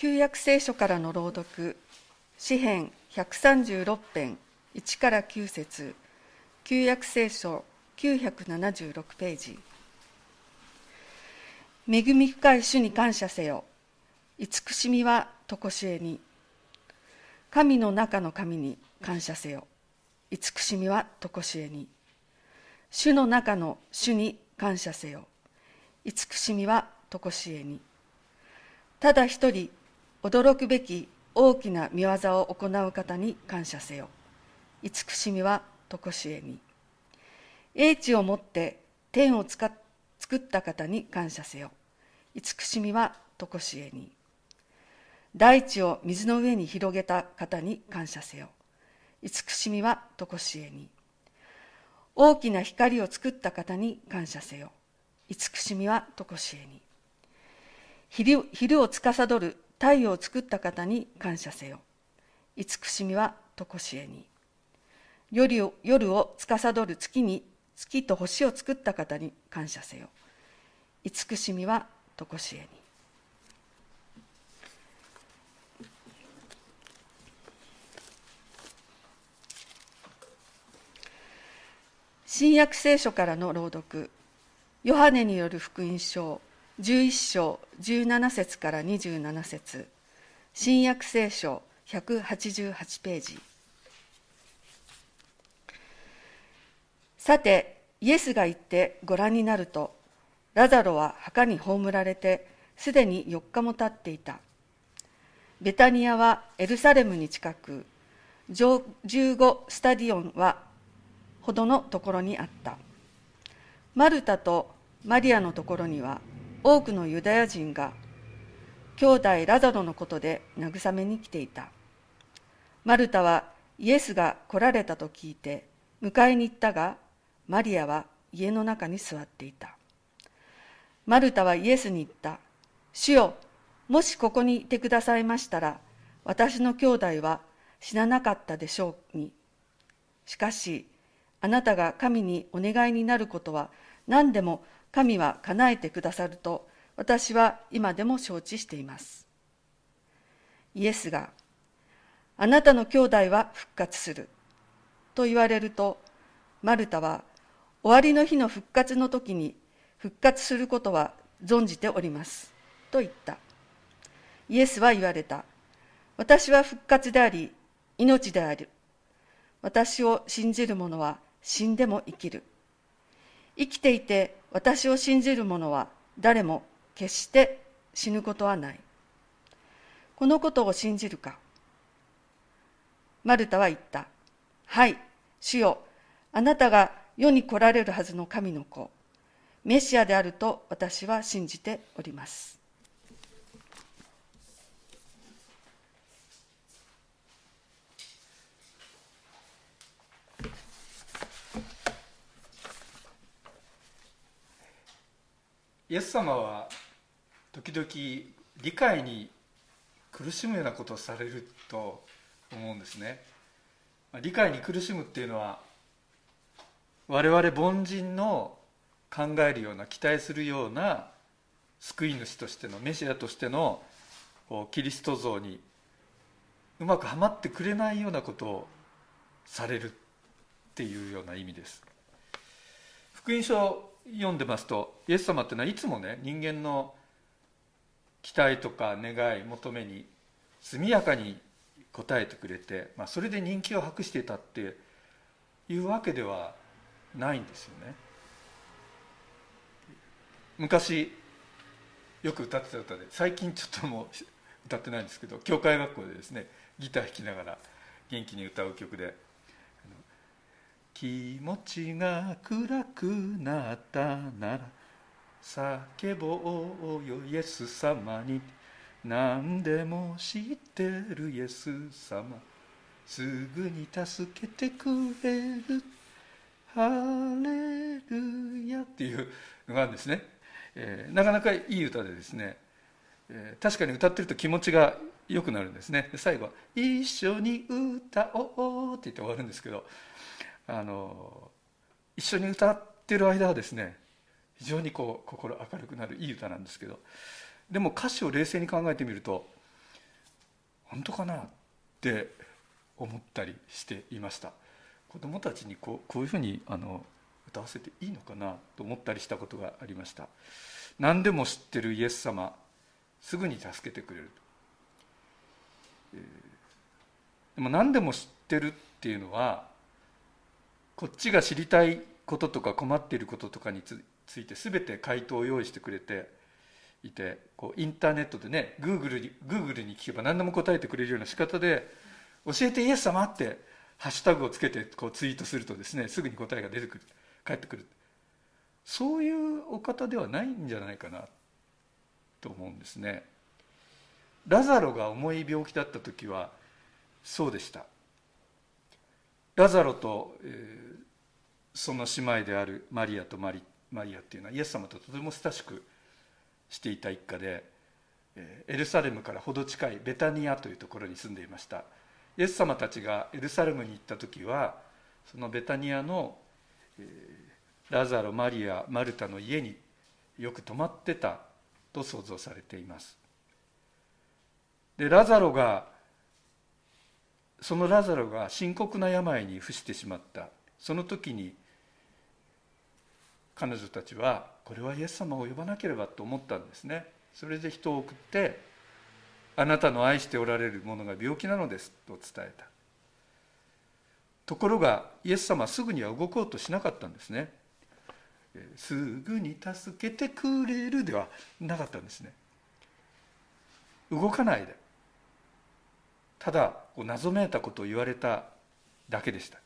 旧約聖書からの朗読。詩編136編。1から9節。旧約聖書976ページ。恵み深い主に感謝せよ。慈しみは常しえに。神の中の神に感謝せよ。慈しみは常しえに。主の中の主に感謝せよ。慈しみは常しえに。ただ一人驚くべき大きな見業を行う方に感謝せよ。慈しみは常しえに英知をもって天を作った方に感謝せよ。慈しみは常しえに大地を水の上に広げた方に感謝せよ。慈しみは常しえに大きな光を作った方に感謝せよ。慈しみは常しえに昼を司る太陽を作った方に感謝せよ。慈しみは常しえに。夜を夜を司る月に月と星を作った方に感謝せよ。慈しみは常しえに。新約聖書からの朗読。ヨハネによる福音書。11章17節から27節。新約聖書188ページ。さてイエスが言ってご覧になるとラザロは墓に葬られてすでに4日も経っていた。ベタニアはエルサレムに近く15スタディオンはほどのところにあった。マルタとマリアのところには多くのユダヤ人が兄弟ラザロのことで慰めに来ていた。マルタはイエスが来られたと聞いて迎えに行ったがマリアは家の中に座っていた。マルタはイエスに言った。主よもしここにいてくださいましたら私の兄弟は死ななかったでしょうに。しかしあなたが神にお願いになることは何でも神は叶えてくださると私は今でも承知しています。イエスがあなたの兄弟は復活すると言われるとマルタは終わりの日の復活の時に復活することは存じておりますと言った。イエスは言われた。私は復活であり命である。私を信じる者は死んでも生きる。生きていて私を信じる者は誰も決して死ぬことはない。このことを信じるか。マルタは言った。はい主よ。あなたが世に来られるはずの神の子。メシアであると私は信じております。イエス様は時々理解に苦しむようなことをされると思うんですね。理解に苦しむっていうのは我々凡人の考えるような期待するような救い主としてのメシアとしてのキリスト像にうまくはまってくれないようなことをされるっていうような意味です。福音書読んでますとイエス様っていうのはいつもね人間の期待とか願い求めに速やかに応えてくれて、まあ、それで人気を博していたっていうわけではないんですよね。昔よく歌ってた歌で最近ちょっともう歌ってないんですけど教会学校でですねギター弾きながら元気に歌う曲で気持ちが暗くなったなら叫ぼうよイエス様に。何でも知ってるイエス様。すぐに助けてくれる。ハレルヤっていうのがあるんですね、えー、なかなかいい歌でですね、えー、確かに歌ってると気持ちが良くなるんですね。最後は「一緒に歌おう」って言って終わるんですけど。あの一緒に歌ってる間はですね非常にこう心明るくなるいい歌なんですけどでも歌詞を冷静に考えてみると本当かなって思ったりしていました。子どもたちにこうこういうふうにあの歌わせていいのかなと思ったりしたことがありました。何でも知ってるイエス様すぐに助けてくれる、えー、でも何でも知ってるっていうのはこっちが知りたいこととか困っていることとかについて全て回答を用意してくれていてこうインターネットでねグーグルにグーグルに聞けば何でも答えてくれるような仕方で「教えてイエス様」ってハッシュタグをつけてこうツイートするとですねすぐに答えが出てくる返ってくる。そういうお方ではないんじゃないかなと思うんですね。ラザロが重い病気だった時はそうでした。ラザロと、えー、その姉妹であるマリアとマリマリアっていうのはイエス様ととても親しくしていた一家でえエルサレムから程近いベタニアというところに住んでいました。イエス様たちがエルサレムに行った時はそのベタニアのえラザロマリアマルタの家によく泊まってたと想像されています。でラザロがそのラザロが深刻な病に伏してしまった。その時に彼女たちはこれはイエス様を呼ばなければと思ったんですね。それで人を送ってあなたの愛しておられるものが病気なのですと伝えた。ところがイエス様はすぐには動こうとしなかったんですね。すぐに助けてくれるではなかったんですね。動かないで。ただ謎めいたことを言われただけでした。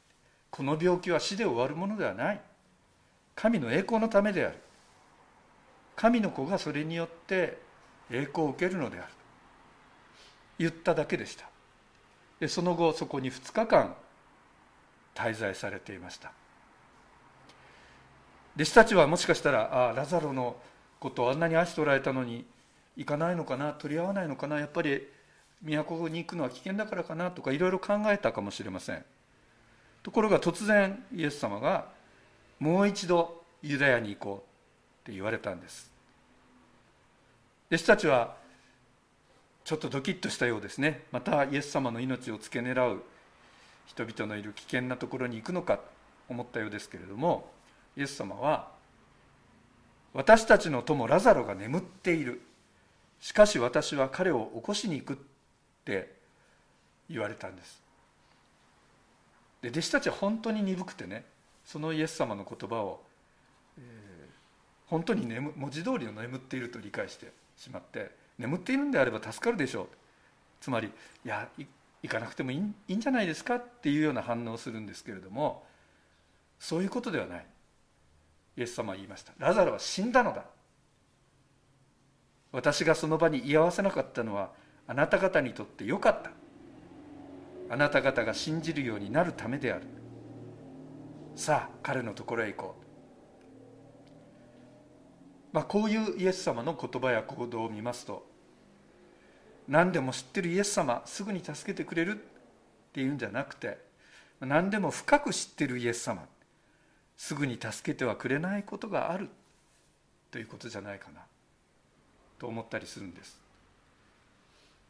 この病気は死で終わるものではない。神の栄光のためである。神の子がそれによって栄光を受けるのである。言っただけでした。でその後そこに2日間滞在されていました。弟子たちはもしかしたらああラザロのことをあんなに愛しておられたのに行かないのかな取り合わないのかなやっぱり都に行くのは危険だからかなとかいろいろ考えたかもしれませんところが突然イエス様がもう一度ユダヤに行こうって言われたんです弟子たちはちょっとドキッとしたようですねまたイエス様の命を付け狙う人々のいる危険なところに行くのかと思ったようですけれどもイエス様は私たちの友ラザロが眠っているしかし私は彼を起こしに行くって言われたんです。で弟子たちは本当に鈍くてねそのイエス様の言葉を、えー、本当に眠文字通りの眠っていると理解してしまって眠っているんであれば助かるでしょう。つまりいや行かなくてもいいいいんじゃないですか？っていうような反応をするんですけれどもそういうことではない。イエス様は言いました。ラザロは死んだのだ。私がその場に居合わせなかったのはあなた方にとってよかった。あなた方が信じるようになるためである。さあ彼のところへ行こう。まあ、こういうイエス様の言葉や行動を見ますと何でも知ってるイエス様すぐに助けてくれるっていうんじゃなくて何でも深く知ってるイエス様すぐに助けてはくれないことがあるということじゃないかなと思ったりするんです。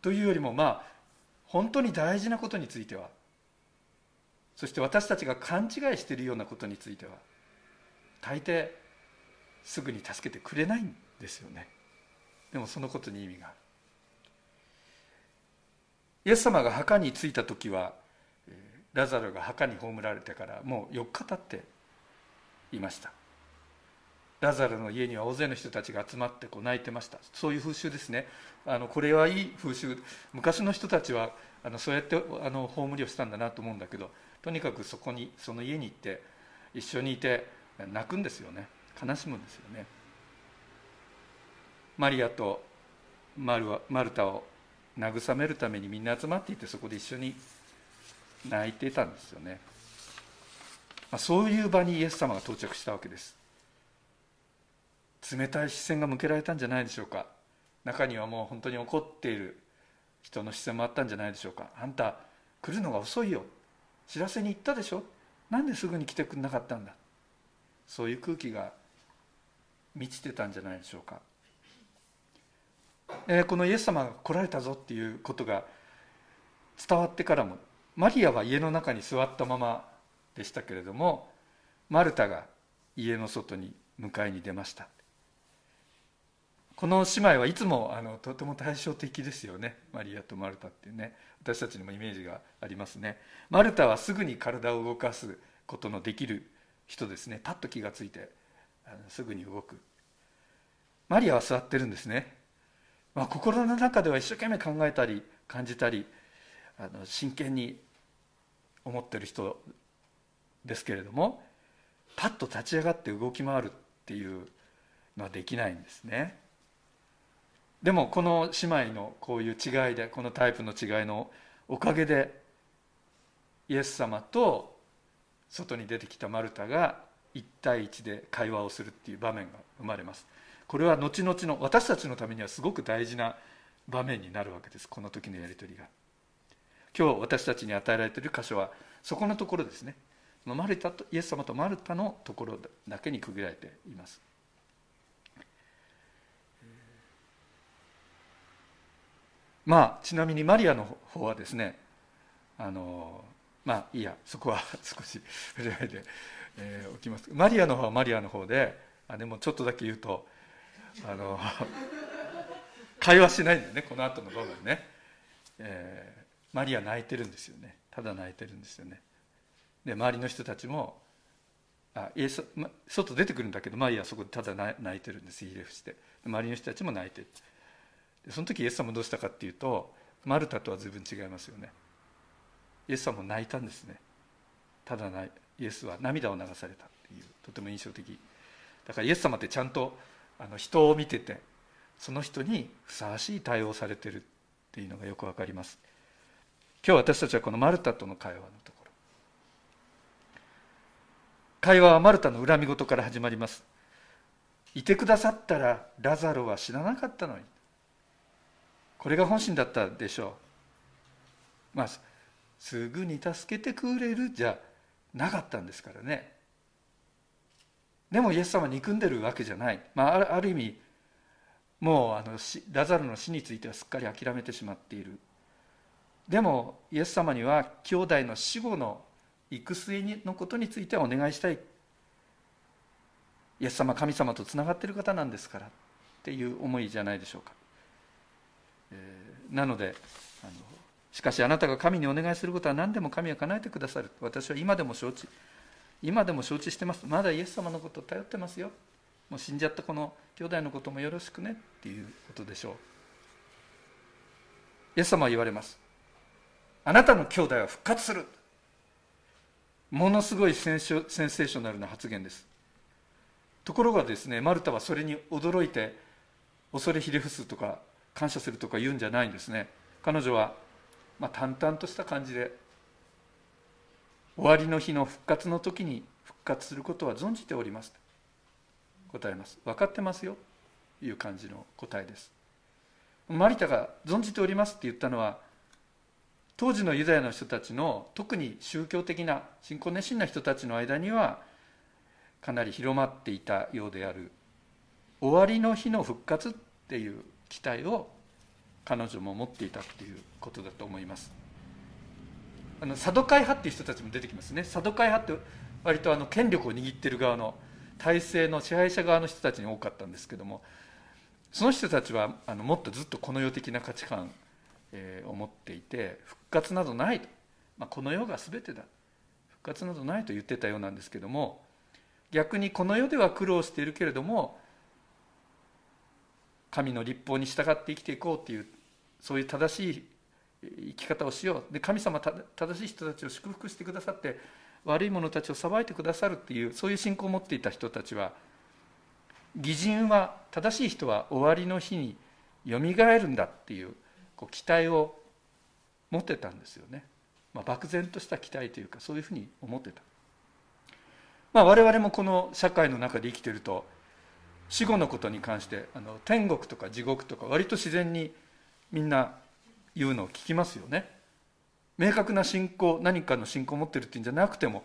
というよりもまあ本当に大事なことについては。そして私たちが勘違いしているようなことについては大抵すぐに助けてくれないんですよね。でもそのことに意味がある。イエス様が墓に着いた時はラザロが墓に葬られてからもう4日経っていました。ラザロの家には大勢の人たちが集まってこう泣いてました。そういう風習ですね。あのこれはいい風習。昔の人たちはあのそうやってあの葬りをしたんだなと思うんだけどとにかくそこにその家に行って一緒にいて泣くんですよね。悲しむんですよね。マリアとマルマルタを慰めるためにみんな集まっていてそこで一緒に泣いてたんですよね、まあ、そういう場にイエス様が到着したわけです。冷たい視線が向けられたんじゃないでしょうか。中にはもう本当に怒っている人の視線もあったんじゃないでしょうか。あんた来るのが遅いよ。知らせに行ったでしょ。なんですぐに来てくれなかったんだ。そういう空気が満ちてたんじゃないでしょうか、えー、このイエス様が来られたぞっていうことが伝わってからもマリアは家の中に座ったままでしたけれどもマルタが家の外に迎えに出ました。この姉妹はいつもあのとても対照的ですよね。マリアとマルタっていうね。私たちにもイメージがありますね。マルタはすぐに体を動かすことのできる人ですね。パッと気がついてあのすぐに動く。マリアは座ってるんですね、まあ、心の中では一生懸命考えたり感じたりあの真剣に思ってる人ですけれどもパッと立ち上がって動き回るっていうのはできないんですね。でもこの姉妹のこういう違いでこのタイプの違いのおかげでイエス様と外に出てきたマルタが1対1で会話をするっていう場面が生まれます。これは後々の私たちのためにはすごく大事な場面になるわけですこの時のやり取りが。今日私たちに与えられている箇所はそこのところですね。マルタとイエス様とマルタのところだけに区切られています。まあちなみにマリアの方はですねあのまあいいやそこは 少し触れないで、えー、おきます。マリアの方はマリアの方であでもちょっとだけ言うとあの 会話しないんだよねこの後の場面ね、えー、マリア泣いてるんですよね。ただ泣いてるんですよね。で周りの人たちもあイエス外出てくるんだけどマリアはそこでただ泣いてるんですひれ伏して。周りの人たちも泣いてる。その時イエス様どうしたかっていうとマルタとは随分違いますよね。イエス様も泣いたんですね。ただないイエスは涙を流されたっていうとても印象的。だからイエス様ってちゃんとあの人を見ててその人にふさわしい対応されてるっていうのがよくわかります。今日私たちはこのマルタとの会話のところ。会話はマルタの恨み事から始まります。いてくださったらラザロは死ななかったのに。これが本心だったでしょう。まあすぐに助けてくれるじゃなかったんですからね。でもイエス様は憎んでるわけじゃない、まあ、ある意味もうあのラザロの死についてはすっかり諦めてしまっている。でもイエス様には兄弟の死後の行く末のことについてはお願いしたい。イエス様神様とつながっている方なんですからっていう思いじゃないでしょうか。なのであのしかしあなたが神にお願いすることは何でも神は叶えてくださる。私は今でも承知今でも承知してます。まだイエス様のことを頼ってますよ。もう死んじゃったこの兄弟のこともよろしくねっていうことでしょう。イエス様は言われます。あなたの兄弟は復活する。ものすごいセンセーショナルな発言です。ところがですねマルタはそれに驚いて恐れひれ伏すとか感謝するとか言うんじゃないんですね。彼女は、まあ、淡々とした感じで終わりの日の復活の時に復活することは存じております。答えます。分かってますよ。という感じの答えです。マリタが存じておりますって言ったのは当時のユダヤの人たちの特に宗教的な信仰熱心な人たちの間にはかなり広まっていたようである。終わりの日の復活っていう期待を彼女も持っていたということだと思います。あのサドカイ派っていう人たちも出てきますね。サドカイ派って割とあの権力を握ってる側の体制の支配者側の人たちに多かったんですけどもその人たちはあのもっとずっとこの世的な価値観、えー、を持っていて復活などないと、まあ、この世が全てだ。復活などないと言ってたようなんですけども逆にこの世では苦労しているけれども神の立法に従って生きていこうっていうそういう正しい生き方をしようで神様正しい人たちを祝福してくださって悪い者たちを裁いてくださるっていうそういう信仰を持っていた人たちは義人は正しい人は終わりの日によみがえるんだっていうこう期待を持ってたんですよね、まあ、漠然とした期待というかそういうふうに思ってた、まあ、我々もこの社会の中で生きてると死後のことに関してあの天国とか地獄とか割と自然にみんな言うのを聞きますよね。明確な信仰何かの信仰を持ってるっていうんじゃなくても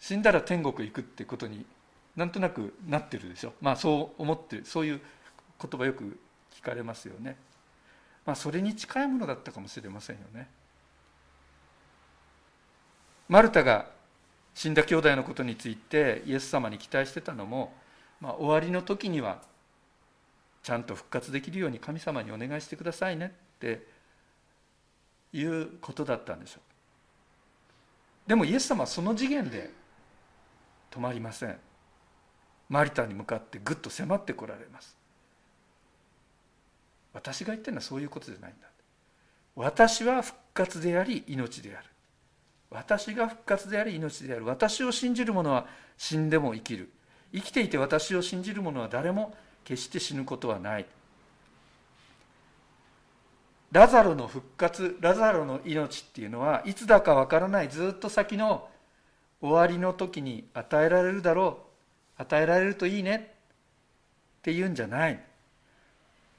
死んだら天国行くってことになんとなくなってるでしょ。まあそう思ってるそういう言葉よく聞かれますよね。まあそれに近いものだったかもしれませんよね。マルタが死んだ兄弟のことについてイエス様に期待してたのも、まあ、終わりの時にはちゃんと復活できるように神様にお願いしてくださいねっていうことだったんでしょう。でもイエス様はその次元で止まりません。マリタに向かってぐっと迫ってこられます。私が言ってるのはそういうことじゃないんだ。私は復活であり命である。私が復活であり命である。私を信じる者は死んでも生きる。生きていて私を信じる者は誰も決して死ぬことはない。ラザロの復活ラザロの命っていうのはいつだかわからないずっと先の終わりの時に与えられるだろう与えられるといいねっていうんじゃない。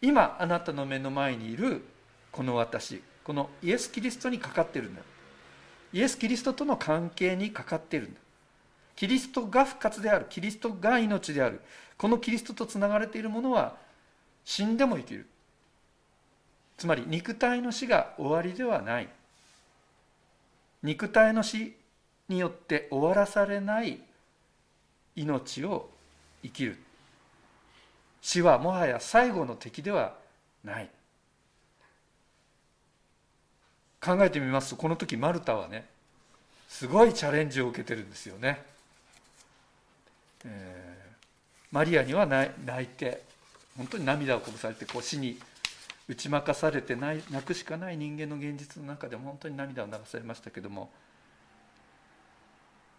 今あなたの目の前にいるこの私このイエス・キリストにかかってるんだ。イエス・キリストとの関係にかかってるんだ。キリストが復活である。キリストが命である。このキリストとつながれているものは死んでも生きる。つまり肉体の死が終わりではない。肉体の死によって終わらされない命を生きる。死はもはや最後の敵ではない。考えてみますとこの時マルタはねすごいチャレンジを受けてるんですよね、えー、マリアには泣いて本当に涙をこぼされてこう死に打ち負かされてない泣くしかない人間の現実の中で本当に涙を流されましたけども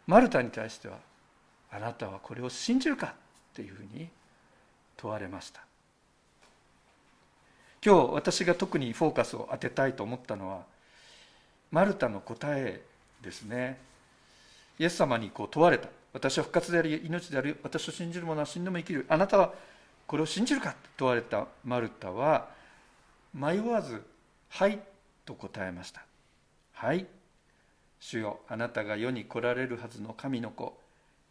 マルタに対しては「あなたはこれを信じるか?」っていうふうに問われました今日私が特にフォーカスを当てたいと思ったのはマルタの答えですねイエス様にこう問われた私は復活であり命である私を信じる者は死んでも生きる。あなたはこれを信じるかと問われたマルタは迷わず「はい」と答えました「はい。主よあなたが世に来られるはずの神の子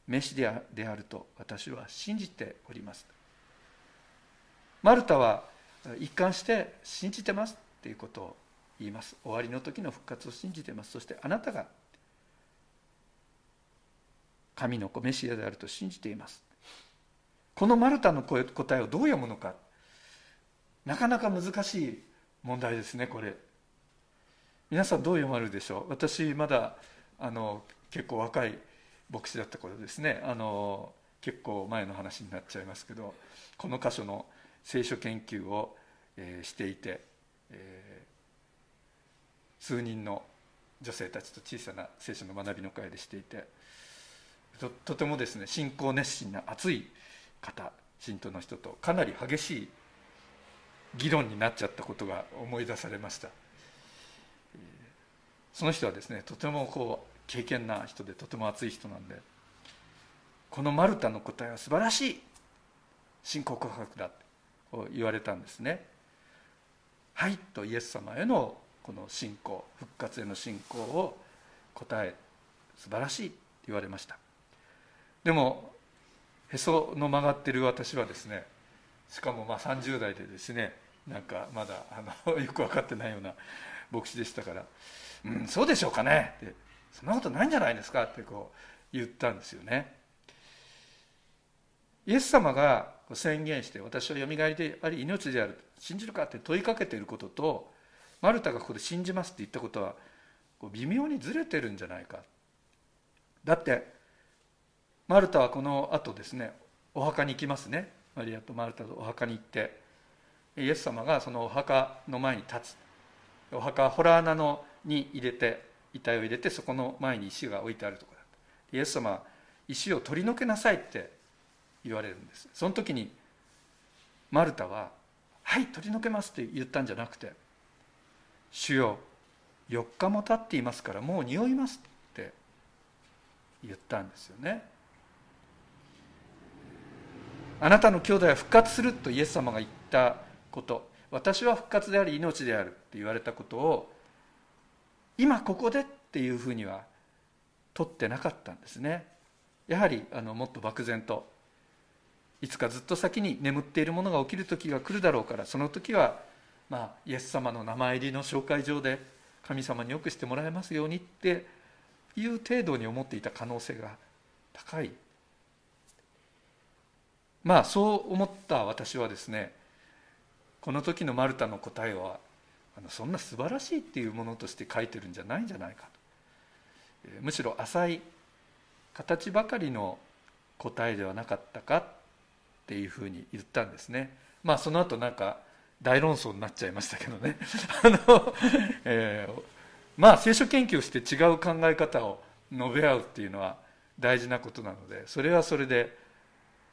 メシであると私は信じております」マルタは一貫して信じてますっていうことを言います。終わりの時の復活を信じてます。そしてあなたが神の子メシアであると信じています。このマルタの答えをどう読むのか。なかなか難しい問題ですねこれ。皆さんどう読まれるでしょう？私まだあの結構若い牧師だった頃ですね。あの結構前の話になっちゃいますけどこの箇所の聖書研究を、えー、していて、えー、数人の女性たちと小さな聖書の学びの会でしていてととてもですね信仰熱心な熱い方信徒の人とかなり激しい議論になっちゃったことが思い出されました。その人はですねとてもこう経験な人でとても熱い人なんでこのマルタの答えは素晴らしい信仰告白だと言われたんですね。はいとイエス様へのこの信仰復活への信仰を答え素晴らしいと言われました。でもへその曲がってる私はですねしかもまあ30代でですねなんかまだあの よく分かってないような牧師でしたから「うんそうでしょうかね」って「そんなことないんじゃないですか」ってこう言ったんですよね。イエス様が宣言して「私はよみがえりであり命である」信じるかって問いかけていることとマルタがここで「信じます」って言ったことは微妙にずれてるんじゃないかだってマルタはこの後ですねお墓に行きますね。マリアとマルタとお墓に行ってイエス様がそのお墓の前に立つ。お墓は洞穴のに入れて遺体を入れてそこの前に石が置いてあるところだイエス様は石を取り除けなさいって言われるんです。その時にマルタは「はい取り除けます」って言ったんじゃなくて「主よ4日も経っていますからもう匂います」って言ったんですよね。あなたの兄弟は復活するとイエス様が言ったこと。私は復活であり命であるって言われたことを今ここでっていうふうには取ってなかったんですね。やはりあのもっと漠然といつかずっと先に眠っているものが起きる時が来るだろうからその時は、まあ、イエス様の名前入りの紹介状で神様によくしてもらえますようにっていう程度に思っていた可能性が高いまあそう思った私はですねこの時のマルタの答えはあのそんな素晴らしいっていうものとして書いてるんじゃないんじゃないかと。むしろ浅い形ばかりの答えではなかったかっていうふうに言ったんですね。まあその後なんか大論争になっちゃいましたけどね。あの、えー、まあ聖書研究をして違う考え方を述べ合うっていうのは大事なことなのでそれはそれで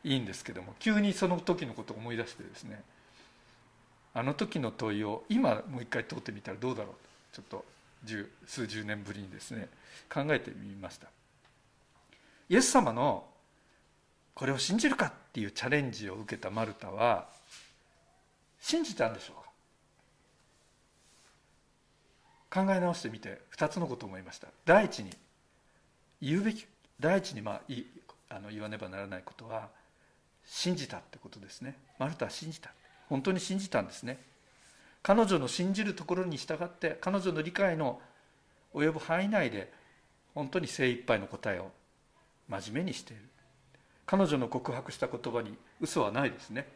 いいんですけども急にその時のことを思い出してですねあの時の問いを今もう一回問ってみたらどうだろうちょっと十数十年ぶりにですね考えてみました。イエス様のこれを信じるかっていうチャレンジを受けたマルタは信じたんでしょうか？考え直してみて2つのことを思いました。第一に言うべき第一にまああの言わねばならないことは信じたってことですね。マルタは信じた。本当に信じたんですね。彼女の信じるところに従って彼女の理解の及ぶ範囲内で本当に精一杯の答えを真面目にしている。彼女の告白した言葉に嘘はないですね。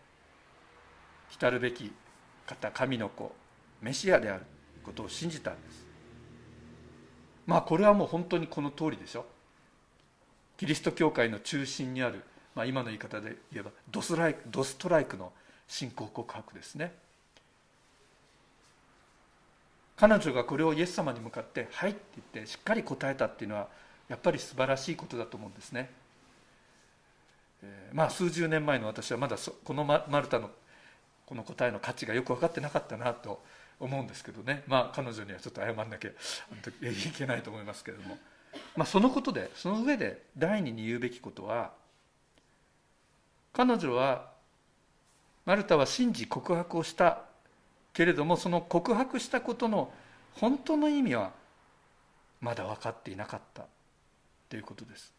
来るべき方神の子メシアであることを信じたんです。まあこれはもう本当にこの通りでしょ。キリスト教会の中心にある、まあ、今の言い方で言えばドスライドストライクの信仰告白ですね。彼女がこれをイエス様に向かって「はい」って言ってしっかり答えたっていうのはやっぱり素晴らしいことだと思うんですね、えー、まあ数十年前の私はまだこのマルタのこの答えの価値がよく分かってなかったなと思うんですけどね。まあ彼女にはちょっと謝んなきゃいけないと思いますけれども、まあ、そのことでその上で第二に言うべきことは彼女はマルタは信じ告白をしたけれどもその告白したことの本当の意味はまだ分かっていなかった。ということです。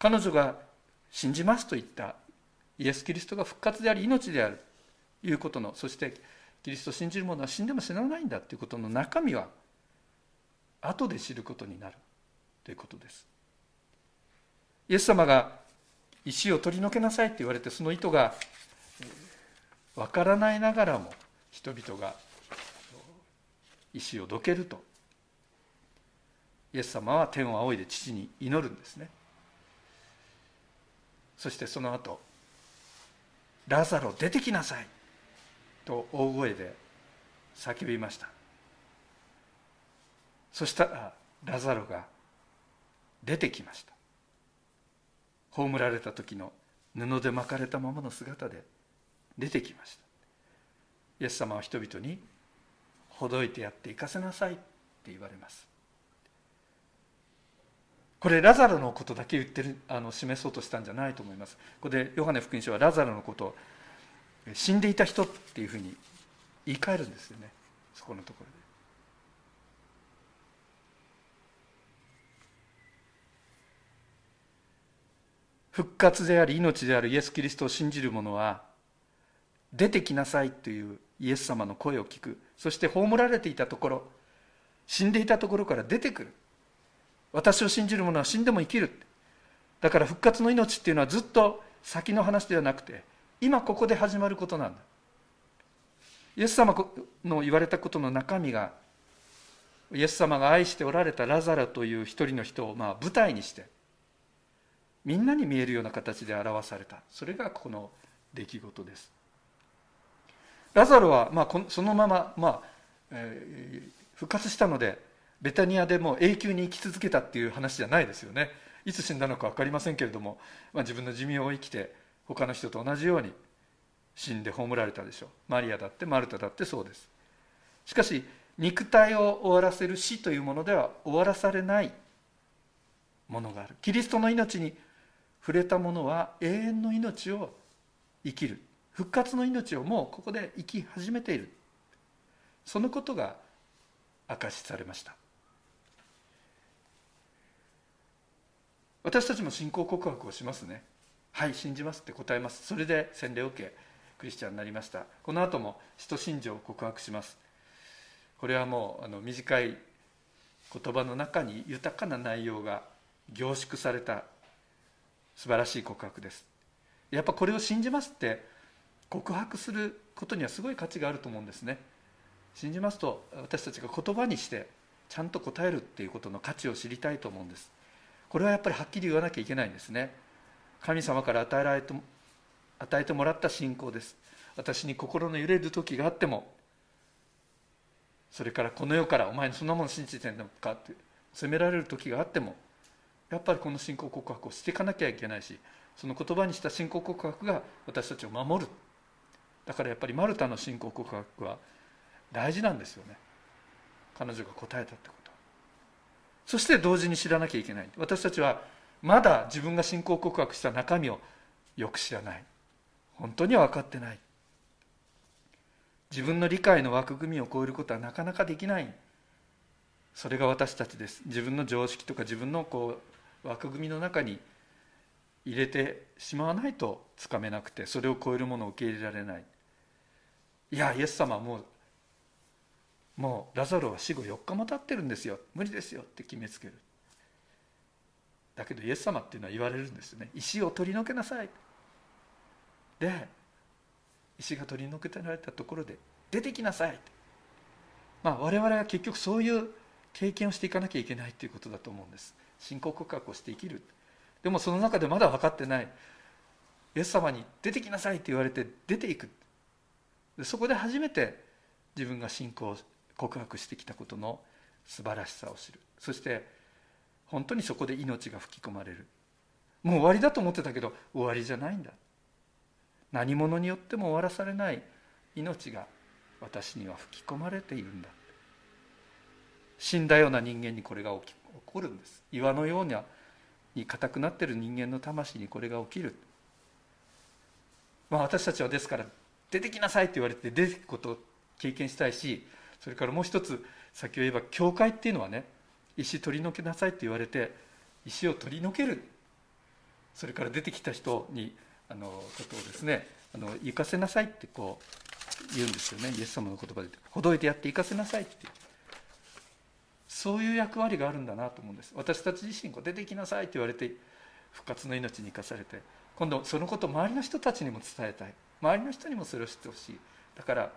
彼女が信じますと言った。イエス・キリストが復活であり命である。ということの。そしてキリストを信じる者は死んでも死なないんだ。ということの中身は後で知ることになる。ということです。イエス様が石を取り除けなさいと言われてその意図がわからないながらも人々が石をどけると。イエス様は天を仰いで父に祈るんですね。そしてその後ラザロ出てきなさいと大声で叫びました。そしたらラザロが出てきました。葬られた時の布で巻かれたままの姿で出てきました。イエス様は人々にほどいてやって行かせなさいって言われます。これラザロのことだけ言ってるあの示そうとしたんじゃないと思います。ここでヨハネ福音書はラザロのことを死んでいた人っていうふうに言い換えるんですよね。そこのところで。復活であり命であるイエス・キリストを信じる者は出てきなさいというイエス様の声を聞く。そして葬られていたところ死んでいたところから出てくる。私を信じる者は死んでも生きる。だから復活の命っていうのはずっと先の話ではなくて今ここで始まることなんだ。イエス様の言われたことの中身がイエス様が愛しておられたラザラという一人の人をまあ舞台にしてみんなに見えるような形で表された。それがこの出来事です。ラザロはまあそのまま、まあえー、復活したのでベタニアでも永久に生き続けたっていう話じゃないですよね。いつ死んだのか分かりませんけれども、まあ、自分の寿命を生きて他の人と同じように死んで葬られたでしょう。マリアだってマルタだってそうです。しかし肉体を終わらせる死というものでは終わらされないものがある。キリストの命に触れた者は永遠の命を生きる。復活の命をもうここで生き始めている。そのことが明かしされました。私たちも信仰告白をしますね。はい信じますって答えます。それで洗礼を受けクリスチャンになりました。この後も使徒信条を告白します。これはもうあの短い言葉の中に豊かな内容が凝縮された素晴らしい告白です。やっぱこれを信じますって告白することにはすごい価値があると思うんですね。信じますと私たちが言葉にしてちゃんと答えるっていうことの価値を知りたいと思うんです。これはやっぱりはっきり言わなきゃいけないんですね。神様から与えられて与えてもらった信仰です。私に心の揺れる時があってもそれからこの世からお前そんなもの信じてんのかって責められる時があってもやっぱりこの信仰告白をしていかなきゃいけないしその言葉にした信仰告白が私たちを守る。だからやっぱりマルタの信仰告白は大事なんですよね。彼女が答えたってこと。そして同時に知らなきゃいけない。私たちはまだ自分が信仰告白した中身をよく知らない。本当には分かってない。自分の理解の枠組みを超えることはなかなかできない。それが私たちです。自分の常識とか自分のこう枠組みの中に入れてしまわないとつかめなくてそれを超えるものを受け入れられない。いやイエス様はもうもうラザロは死後4日も経ってるんですよ。無理ですよ。って決めつける。だけどイエス様っていうのは言われるんですね。石を取り除けなさい。で石が取り除けられたところで出てきなさい。まあ我々は結局そういう経験をしていかなきゃいけないということだと思うんです。信仰告白をして生きる。でもその中でまだ分かってない。イエス様に出てきなさいって言われて出ていく。そこで初めて自分が信仰告白してきたことの素晴らしさを知る。そして本当にそこで命が吹き込まれる。もう終わりだと思ってたけど終わりじゃないんだ。何者によっても終わらされない命が私には吹き込まれているんだ。死んだような人間にこれが起こるんです。岩のように硬くなってる人間の魂にこれが起きる、まあ、私たちはですから出てきなさいって言われて出てくことを経験したいしそれからもう一つ先を言えば教会っていうのはね石取り除けなさいって言われて石を取り除ける。それから出てきた人にあのことをですねあの行かせなさいってこう言うんですよね。イエス様の言葉でほどいてやって行かせなさいって。そういう役割があるんだなと思うんです。私たち自身こう出てきなさいって言われて復活の命に生かされて今度そのことを周りの人たちにも伝えたい。周りの人にもそれを知ってほしい。だから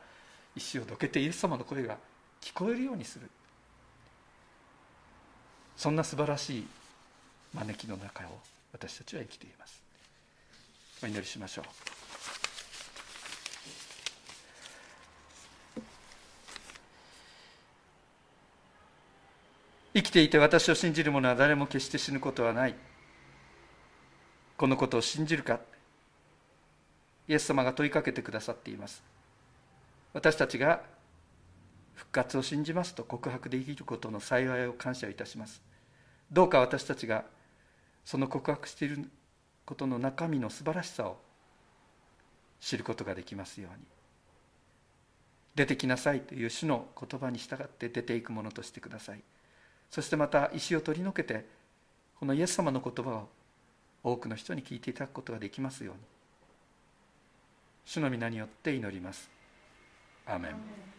石をどけてイエス様の声が聞こえるようにする。そんな素晴らしい招きの中を私たちは生きています。お祈りしましょう。生きていて私を信じる者は誰も決して死ぬことはない。このことを信じるか。イエス様が問いかけてくださっています。私たちが復活を信じますと告白できることの幸いを感謝いたします。どうか私たちがその告白していることの中身の素晴らしさを知ることができますように。出てきなさいという主の言葉に従って出ていくものとしてください。そしてまた石を取り除けてこのイエス様の言葉を多くの人に聞いていただくことができますように。主の皆によって祈ります。アーメン。